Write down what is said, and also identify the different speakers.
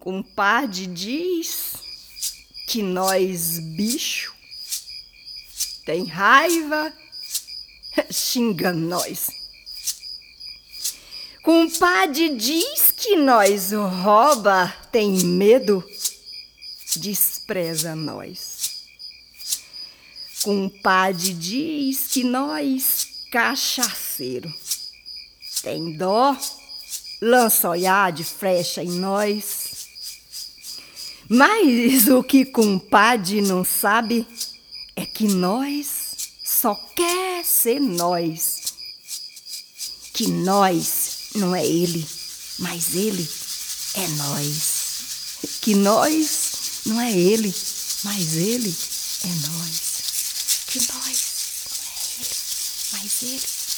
Speaker 1: Compadre diz que nós, bicho, tem raiva, xinga nós. Compadre diz que nós rouba, tem medo, despreza nós. Compadre diz que nós, cachaceiro, tem dó, lança olhar de frecha em nós. Mas o que compadre não sabe é que nós só quer ser nós. Que nós não é ele, mas ele é nós. Que nós não é ele, mas ele é nós. Que nós não é ele, mas ele